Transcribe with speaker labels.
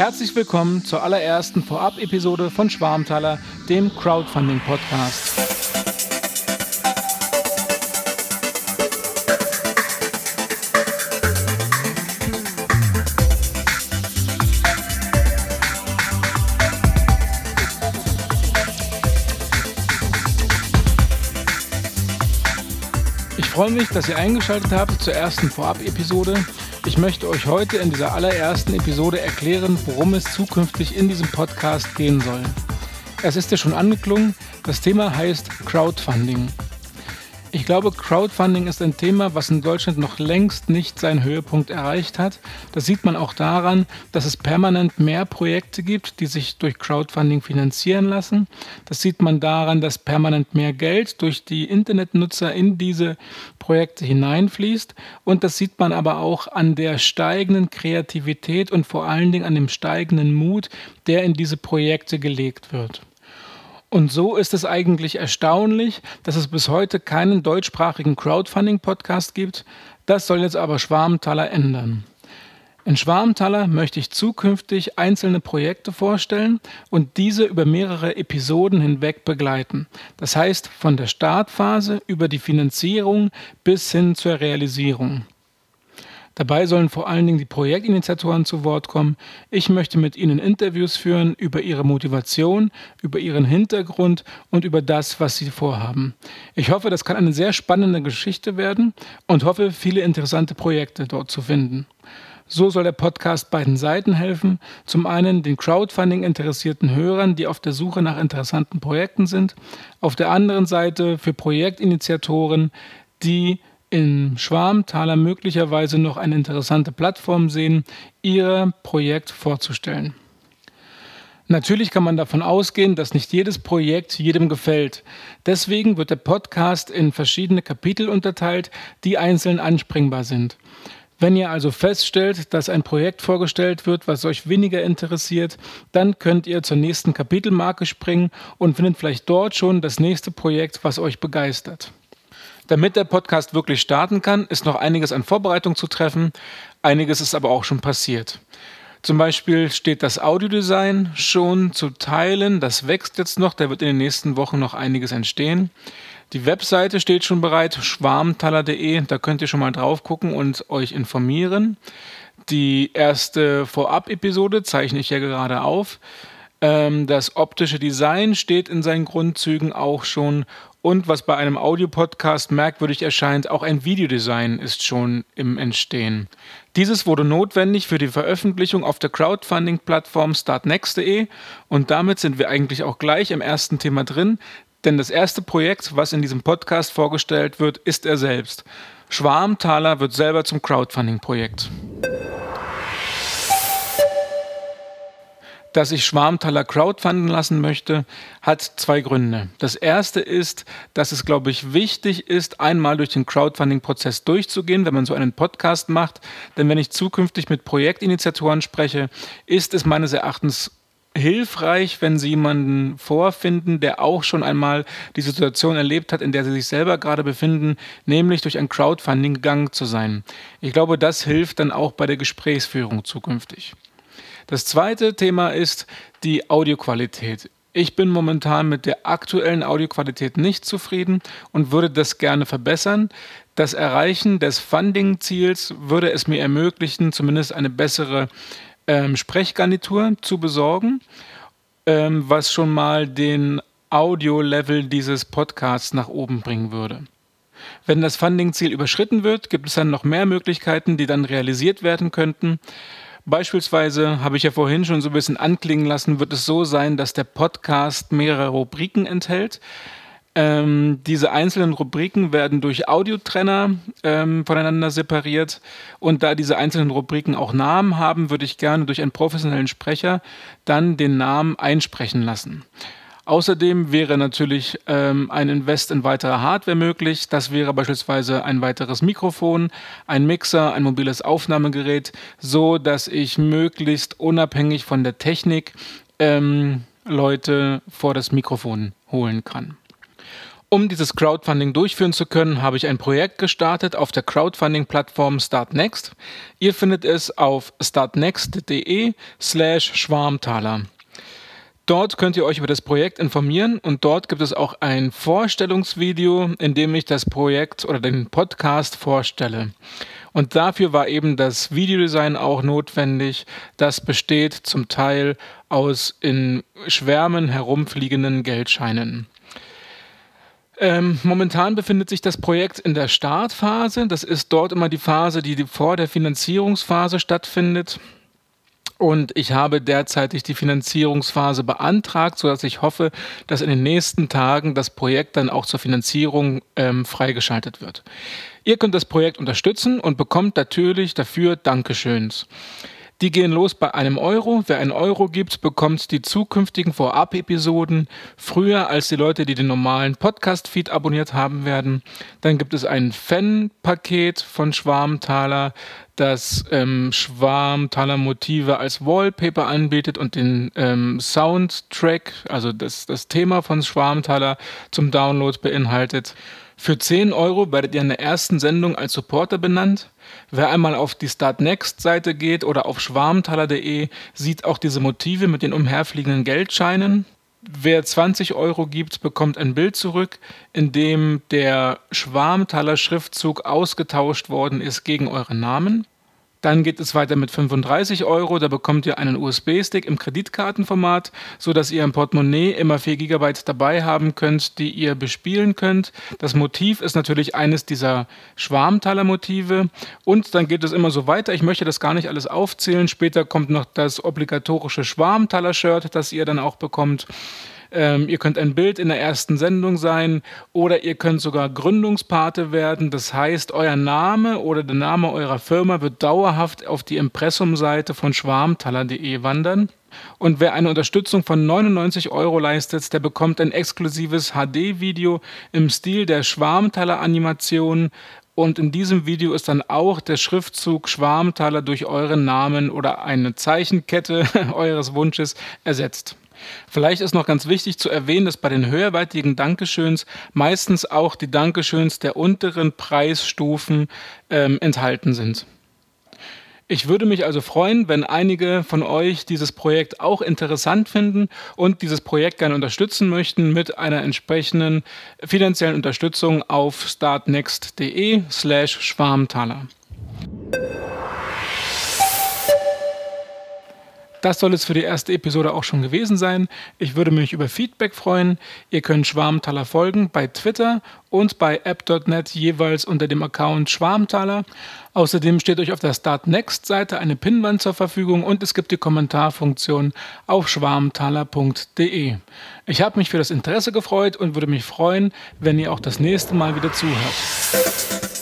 Speaker 1: Herzlich willkommen zur allerersten Vorab-Episode von Schwarmtaler, dem Crowdfunding-Podcast. Ich freue mich, dass ihr eingeschaltet habt zur ersten Vorab-Episode. Ich möchte euch heute in dieser allerersten Episode erklären, worum es zukünftig in diesem Podcast gehen soll. Es ist ja schon angeklungen, das Thema heißt Crowdfunding. Ich glaube, Crowdfunding ist ein Thema, was in Deutschland noch längst nicht seinen Höhepunkt erreicht hat. Das sieht man auch daran, dass es permanent mehr Projekte gibt, die sich durch Crowdfunding finanzieren lassen. Das sieht man daran, dass permanent mehr Geld durch die Internetnutzer in diese Projekte hineinfließt. Und das sieht man aber auch an der steigenden Kreativität und vor allen Dingen an dem steigenden Mut, der in diese Projekte gelegt wird. Und so ist es eigentlich erstaunlich, dass es bis heute keinen deutschsprachigen Crowdfunding-Podcast gibt. Das soll jetzt aber Schwarmtaler ändern. In Schwarmtaler möchte ich zukünftig einzelne Projekte vorstellen und diese über mehrere Episoden hinweg begleiten. Das heißt von der Startphase über die Finanzierung bis hin zur Realisierung. Dabei sollen vor allen Dingen die Projektinitiatoren zu Wort kommen. Ich möchte mit ihnen Interviews führen über ihre Motivation, über ihren Hintergrund und über das, was sie vorhaben. Ich hoffe, das kann eine sehr spannende Geschichte werden und hoffe, viele interessante Projekte dort zu finden. So soll der Podcast beiden Seiten helfen. Zum einen den Crowdfunding interessierten Hörern, die auf der Suche nach interessanten Projekten sind. Auf der anderen Seite für Projektinitiatoren, die in Schwarmtaler möglicherweise noch eine interessante Plattform sehen, ihr Projekt vorzustellen. Natürlich kann man davon ausgehen, dass nicht jedes Projekt jedem gefällt. Deswegen wird der Podcast in verschiedene Kapitel unterteilt, die einzeln anspringbar sind. Wenn ihr also feststellt, dass ein Projekt vorgestellt wird, was euch weniger interessiert, dann könnt ihr zur nächsten Kapitelmarke springen und findet vielleicht dort schon das nächste Projekt, was euch begeistert. Damit der Podcast wirklich starten kann, ist noch einiges an Vorbereitung zu treffen. Einiges ist aber auch schon passiert. Zum Beispiel steht das Audiodesign schon zu teilen. Das wächst jetzt noch. Da wird in den nächsten Wochen noch einiges entstehen. Die Webseite steht schon bereit, schwarmtaler.de. Da könnt ihr schon mal drauf gucken und euch informieren. Die erste Vorab-Episode zeichne ich ja gerade auf. Ähm, das optische Design steht in seinen Grundzügen auch schon und was bei einem Audiopodcast merkwürdig erscheint, auch ein Videodesign ist schon im Entstehen. Dieses wurde notwendig für die Veröffentlichung auf der Crowdfunding-Plattform startnext.de und damit sind wir eigentlich auch gleich im ersten Thema drin, denn das erste Projekt, was in diesem Podcast vorgestellt wird, ist er selbst. Schwarmtaler wird selber zum Crowdfunding-Projekt. Dass ich Schwarmtaler crowdfunden lassen möchte, hat zwei Gründe. Das erste ist, dass es, glaube ich, wichtig ist, einmal durch den Crowdfunding-Prozess durchzugehen, wenn man so einen Podcast macht. Denn wenn ich zukünftig mit Projektinitiatoren spreche, ist es meines Erachtens hilfreich, wenn Sie jemanden vorfinden, der auch schon einmal die Situation erlebt hat, in der Sie sich selber gerade befinden, nämlich durch ein Crowdfunding gegangen zu sein. Ich glaube, das hilft dann auch bei der Gesprächsführung zukünftig. Das zweite Thema ist die Audioqualität. Ich bin momentan mit der aktuellen Audioqualität nicht zufrieden und würde das gerne verbessern. Das Erreichen des Funding-Ziels würde es mir ermöglichen, zumindest eine bessere ähm, Sprechgarnitur zu besorgen, ähm, was schon mal den Audio-Level dieses Podcasts nach oben bringen würde. Wenn das Funding-Ziel überschritten wird, gibt es dann noch mehr Möglichkeiten, die dann realisiert werden könnten. Beispielsweise habe ich ja vorhin schon so ein bisschen anklingen lassen, wird es so sein, dass der Podcast mehrere Rubriken enthält. Ähm, diese einzelnen Rubriken werden durch Audiotrenner ähm, voneinander separiert und da diese einzelnen Rubriken auch Namen haben, würde ich gerne durch einen professionellen Sprecher dann den Namen einsprechen lassen. Außerdem wäre natürlich ähm, ein Invest in weitere Hardware möglich. Das wäre beispielsweise ein weiteres Mikrofon, ein Mixer, ein mobiles Aufnahmegerät, so dass ich möglichst unabhängig von der Technik ähm, Leute vor das Mikrofon holen kann. Um dieses Crowdfunding durchführen zu können, habe ich ein Projekt gestartet auf der Crowdfunding-Plattform Startnext. Ihr findet es auf startnext.de slash Schwarmtaler. Dort könnt ihr euch über das Projekt informieren und dort gibt es auch ein Vorstellungsvideo, in dem ich das Projekt oder den Podcast vorstelle. Und dafür war eben das Videodesign auch notwendig. Das besteht zum Teil aus in Schwärmen herumfliegenden Geldscheinen. Ähm, momentan befindet sich das Projekt in der Startphase. Das ist dort immer die Phase, die vor der Finanzierungsphase stattfindet. Und ich habe derzeitig die Finanzierungsphase beantragt, sodass ich hoffe, dass in den nächsten Tagen das Projekt dann auch zur Finanzierung ähm, freigeschaltet wird. Ihr könnt das Projekt unterstützen und bekommt natürlich dafür Dankeschöns. Die gehen los bei einem Euro. Wer einen Euro gibt, bekommt die zukünftigen Vorab-Episoden früher als die Leute, die den normalen Podcast-Feed abonniert haben werden. Dann gibt es ein Fan-Paket von Schwarmtaler, das ähm, Schwarmtaler Motive als Wallpaper anbietet und den ähm, Soundtrack, also das, das Thema von Schwarmtaler zum Download beinhaltet. Für 10 Euro werdet ihr in der ersten Sendung als Supporter benannt. Wer einmal auf die Start Next Seite geht oder auf schwarmtaler.de, sieht auch diese Motive mit den umherfliegenden Geldscheinen. Wer 20 Euro gibt, bekommt ein Bild zurück, in dem der Schwarmtaler Schriftzug ausgetauscht worden ist gegen euren Namen. Dann geht es weiter mit 35 Euro. Da bekommt ihr einen USB-Stick im Kreditkartenformat, sodass ihr im Portemonnaie immer 4 GB dabei haben könnt, die ihr bespielen könnt. Das Motiv ist natürlich eines dieser Schwarmtaler-Motive. Und dann geht es immer so weiter. Ich möchte das gar nicht alles aufzählen. Später kommt noch das obligatorische Schwarmtaler-Shirt, das ihr dann auch bekommt. Ähm, ihr könnt ein Bild in der ersten Sendung sein oder ihr könnt sogar Gründungspate werden. Das heißt, euer Name oder der Name eurer Firma wird dauerhaft auf die Impressumseite von schwarmtaler.de wandern. Und wer eine Unterstützung von 99 Euro leistet, der bekommt ein exklusives HD-Video im Stil der Schwarmtaler-Animation. Und in diesem Video ist dann auch der Schriftzug Schwarmtaler durch euren Namen oder eine Zeichenkette eures Wunsches ersetzt. Vielleicht ist noch ganz wichtig zu erwähnen, dass bei den höherwertigen Dankeschöns meistens auch die Dankeschöns der unteren Preisstufen ähm, enthalten sind. Ich würde mich also freuen, wenn einige von euch dieses Projekt auch interessant finden und dieses Projekt gerne unterstützen möchten mit einer entsprechenden finanziellen Unterstützung auf startnext.de slash Schwarmtaler. Das soll es für die erste Episode auch schon gewesen sein. Ich würde mich über Feedback freuen. Ihr könnt Schwarmtaler folgen bei Twitter und bei app.net jeweils unter dem Account Schwarmtaler. Außerdem steht euch auf der Start Next Seite eine Pinwand zur Verfügung und es gibt die Kommentarfunktion auf schwarmtaler.de. Ich habe mich für das Interesse gefreut und würde mich freuen, wenn ihr auch das nächste Mal wieder zuhört.